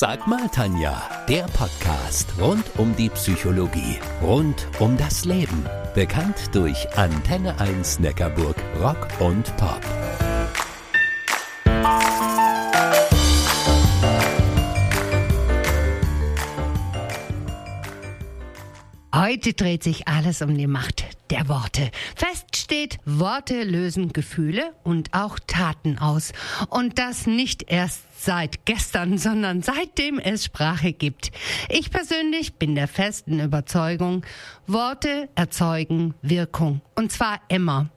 Sag mal, Tanja, der Podcast rund um die Psychologie, rund um das Leben. Bekannt durch Antenne 1 Neckarburg Rock und Pop. Heute dreht sich alles um die Macht der Worte. Fest steht, Worte lösen Gefühle und auch Taten aus. Und das nicht erst seit gestern, sondern seitdem es Sprache gibt. Ich persönlich bin der festen Überzeugung, Worte erzeugen Wirkung. Und zwar immer.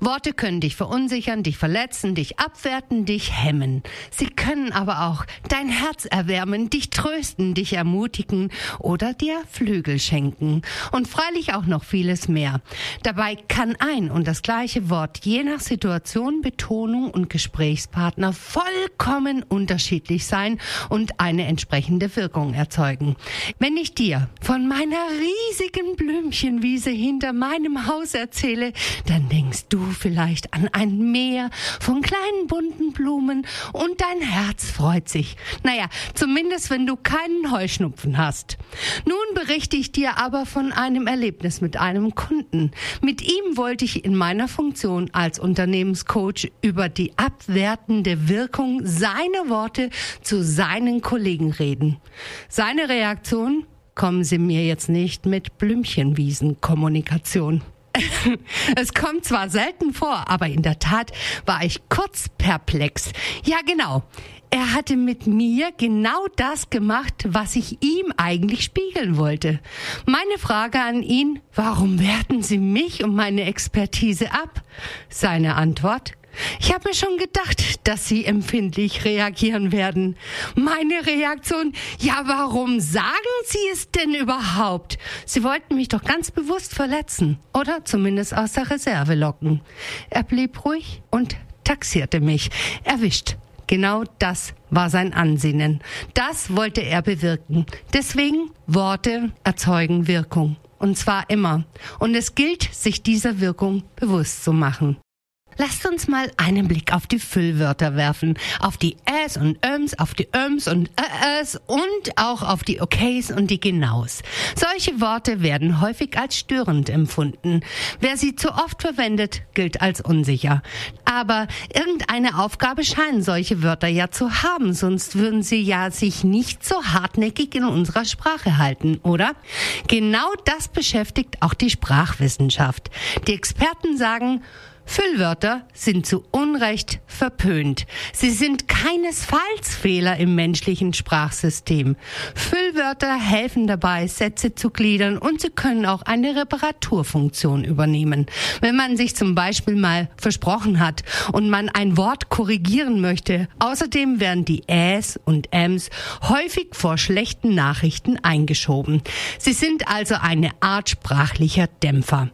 Worte können dich verunsichern, dich verletzen, dich abwerten, dich hemmen. Sie können aber auch dein Herz erwärmen, dich trösten, dich ermutigen oder dir Flügel schenken. Und freilich auch noch vieles mehr. Dabei kann ein und das gleiche Wort je nach Situation, Betonung und Gesprächspartner vollkommen unterschiedlich sein und eine entsprechende Wirkung erzeugen. Wenn ich dir von meiner riesigen Blümchenwiese hinter meinem Haus erzähle, dann denkst denkst du vielleicht an ein Meer von kleinen bunten Blumen und dein Herz freut sich. Naja, zumindest wenn du keinen Heuschnupfen hast. Nun berichte ich dir aber von einem Erlebnis mit einem Kunden. Mit ihm wollte ich in meiner Funktion als Unternehmenscoach über die abwertende Wirkung seiner Worte zu seinen Kollegen reden. Seine Reaktion? Kommen Sie mir jetzt nicht mit Blümchenwiesenkommunikation. es kommt zwar selten vor, aber in der Tat war ich kurz perplex. Ja, genau. Er hatte mit mir genau das gemacht, was ich ihm eigentlich spiegeln wollte. Meine Frage an ihn, warum werten Sie mich und meine Expertise ab? Seine Antwort, ich habe mir schon gedacht, dass Sie empfindlich reagieren werden. Meine Reaktion, ja, warum sagen Sie es denn überhaupt? Sie wollten mich doch ganz bewusst verletzen oder zumindest aus der Reserve locken. Er blieb ruhig und taxierte mich. Erwischt. Genau das war sein Ansinnen. Das wollte er bewirken. Deswegen Worte erzeugen Wirkung. Und zwar immer. Und es gilt, sich dieser Wirkung bewusst zu machen. Lasst uns mal einen Blick auf die Füllwörter werfen. Auf die Äs und Öms, auf die Öms und Äs und auch auf die Okays und die Genaus. Solche Worte werden häufig als störend empfunden. Wer sie zu oft verwendet, gilt als unsicher. Aber irgendeine Aufgabe scheinen solche Wörter ja zu haben, sonst würden sie ja sich nicht so hartnäckig in unserer Sprache halten, oder? Genau das beschäftigt auch die Sprachwissenschaft. Die Experten sagen, Füllwörter sind zu Unrecht verpönt. Sie sind keinesfalls Fehler im menschlichen Sprachsystem. Füllwörter helfen dabei, Sätze zu gliedern und sie können auch eine Reparaturfunktion übernehmen. Wenn man sich zum Beispiel mal versprochen hat und man ein Wort korrigieren möchte. Außerdem werden die Äs und Ms häufig vor schlechten Nachrichten eingeschoben. Sie sind also eine Art sprachlicher Dämpfer.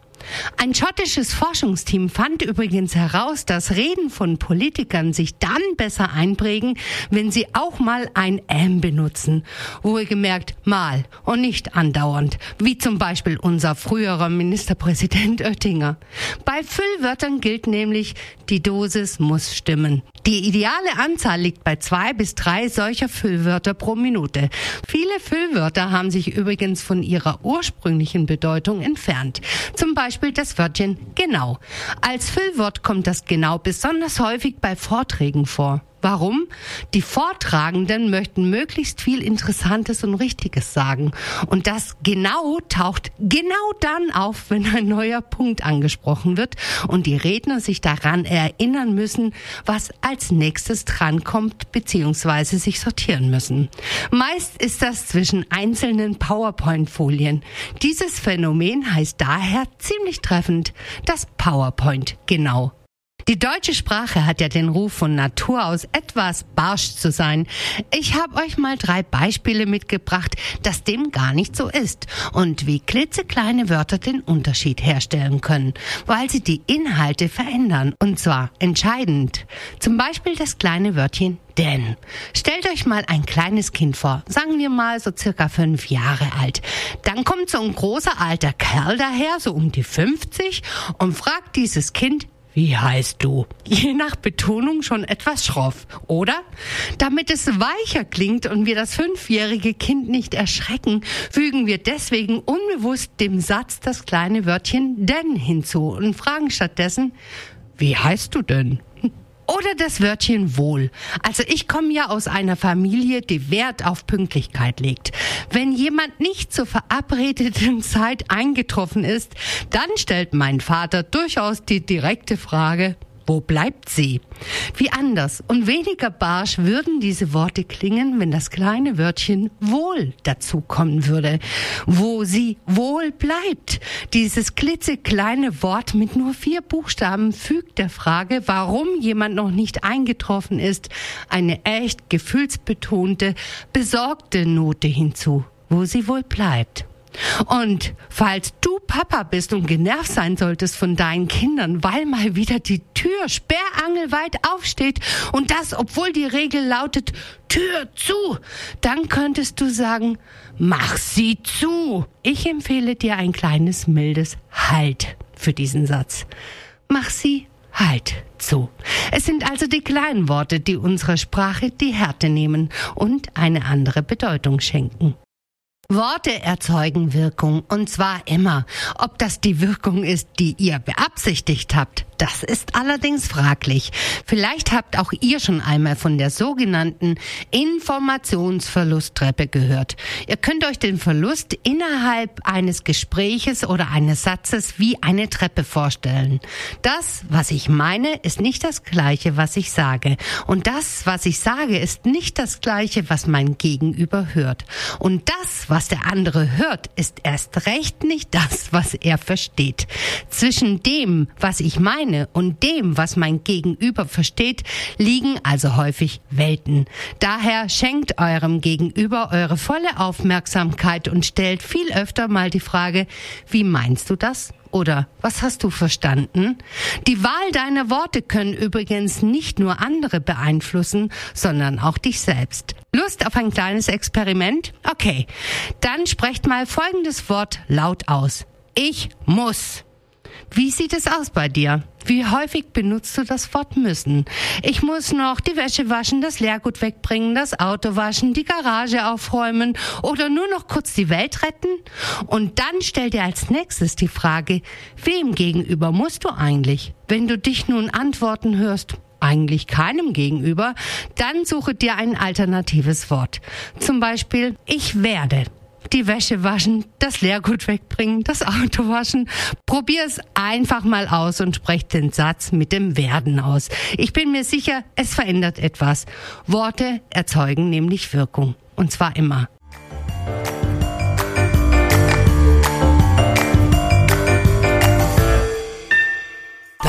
Ein schottisches Forschungsteam fand übrigens heraus, dass Reden von Politikern sich dann besser einprägen, wenn sie auch mal ein M benutzen. Wohlgemerkt mal und nicht andauernd, wie zum Beispiel unser früherer Ministerpräsident Oettinger. Bei Füllwörtern gilt nämlich, die Dosis muss stimmen. Die ideale Anzahl liegt bei zwei bis drei solcher Füllwörter pro Minute. Viele Füllwörter haben sich übrigens von ihrer ursprünglichen Bedeutung entfernt. Zum Beispiel das Wörtchen genau. Als Füllwort kommt das genau besonders häufig bei Vorträgen vor. Warum? Die Vortragenden möchten möglichst viel Interessantes und Richtiges sagen. Und das genau taucht genau dann auf, wenn ein neuer Punkt angesprochen wird und die Redner sich daran erinnern müssen, was als nächstes drankommt bzw. sich sortieren müssen. Meist ist das zwischen einzelnen PowerPoint-Folien. Dieses Phänomen heißt daher ziemlich treffend das PowerPoint genau. Die deutsche Sprache hat ja den Ruf von Natur aus etwas barsch zu sein. Ich habe euch mal drei Beispiele mitgebracht, dass dem gar nicht so ist und wie klitzekleine Wörter den Unterschied herstellen können, weil sie die Inhalte verändern und zwar entscheidend. Zum Beispiel das kleine Wörtchen denn stellt euch mal ein kleines Kind vor, sagen wir mal so circa fünf Jahre alt. Dann kommt so ein großer alter Kerl daher, so um die 50, und fragt dieses Kind, Wie heißt du? Je nach Betonung schon etwas schroff, oder? Damit es weicher klingt und wir das fünfjährige Kind nicht erschrecken, fügen wir deswegen unbewusst dem Satz das kleine Wörtchen denn hinzu und fragen stattdessen, wie heißt du denn? Oder das Wörtchen wohl. Also ich komme ja aus einer Familie, die Wert auf Pünktlichkeit legt. Wenn jemand nicht zur verabredeten Zeit eingetroffen ist, dann stellt mein Vater durchaus die direkte Frage, wo bleibt sie? Wie anders und weniger barsch würden diese Worte klingen, wenn das kleine Wörtchen wohl dazu kommen würde. Wo sie wohl bleibt. Dieses klitzekleine Wort mit nur vier Buchstaben fügt der Frage, warum jemand noch nicht eingetroffen ist, eine echt gefühlsbetonte, besorgte Note hinzu. Wo sie wohl bleibt. Und falls du Papa bist und genervt sein solltest von deinen Kindern, weil mal wieder die Tür sperrangelweit aufsteht und das, obwohl die Regel lautet Tür zu, dann könntest du sagen, mach sie zu. Ich empfehle dir ein kleines mildes Halt für diesen Satz. Mach sie Halt zu. Es sind also die kleinen Worte, die unserer Sprache die Härte nehmen und eine andere Bedeutung schenken. Worte erzeugen Wirkung und zwar immer. Ob das die Wirkung ist, die ihr beabsichtigt habt, das ist allerdings fraglich. Vielleicht habt auch ihr schon einmal von der sogenannten Informationsverlusttreppe gehört. Ihr könnt euch den Verlust innerhalb eines Gespräches oder eines Satzes wie eine Treppe vorstellen. Das, was ich meine, ist nicht das gleiche, was ich sage. Und das, was ich sage, ist nicht das gleiche, was mein Gegenüber hört. Und das, was der andere hört, ist erst recht nicht das, was er versteht. Zwischen dem, was ich meine, und dem, was mein Gegenüber versteht, liegen also häufig Welten. Daher schenkt eurem Gegenüber eure volle Aufmerksamkeit und stellt viel öfter mal die Frage, wie meinst du das? Oder was hast du verstanden? Die Wahl deiner Worte können übrigens nicht nur andere beeinflussen, sondern auch dich selbst. Lust auf ein kleines Experiment? Okay, dann sprecht mal folgendes Wort laut aus. Ich muss. Wie sieht es aus bei dir? Wie häufig benutzt du das Wort müssen? Ich muss noch die Wäsche waschen, das Leergut wegbringen, das Auto waschen, die Garage aufräumen oder nur noch kurz die Welt retten? Und dann stell dir als nächstes die Frage, wem gegenüber musst du eigentlich? Wenn du dich nun antworten hörst, eigentlich keinem gegenüber, dann suche dir ein alternatives Wort. Zum Beispiel, ich werde die Wäsche waschen, das Leergut wegbringen, das Auto waschen. Probier es einfach mal aus und sprech den Satz mit dem Werden aus. Ich bin mir sicher, es verändert etwas. Worte erzeugen nämlich Wirkung. Und zwar immer.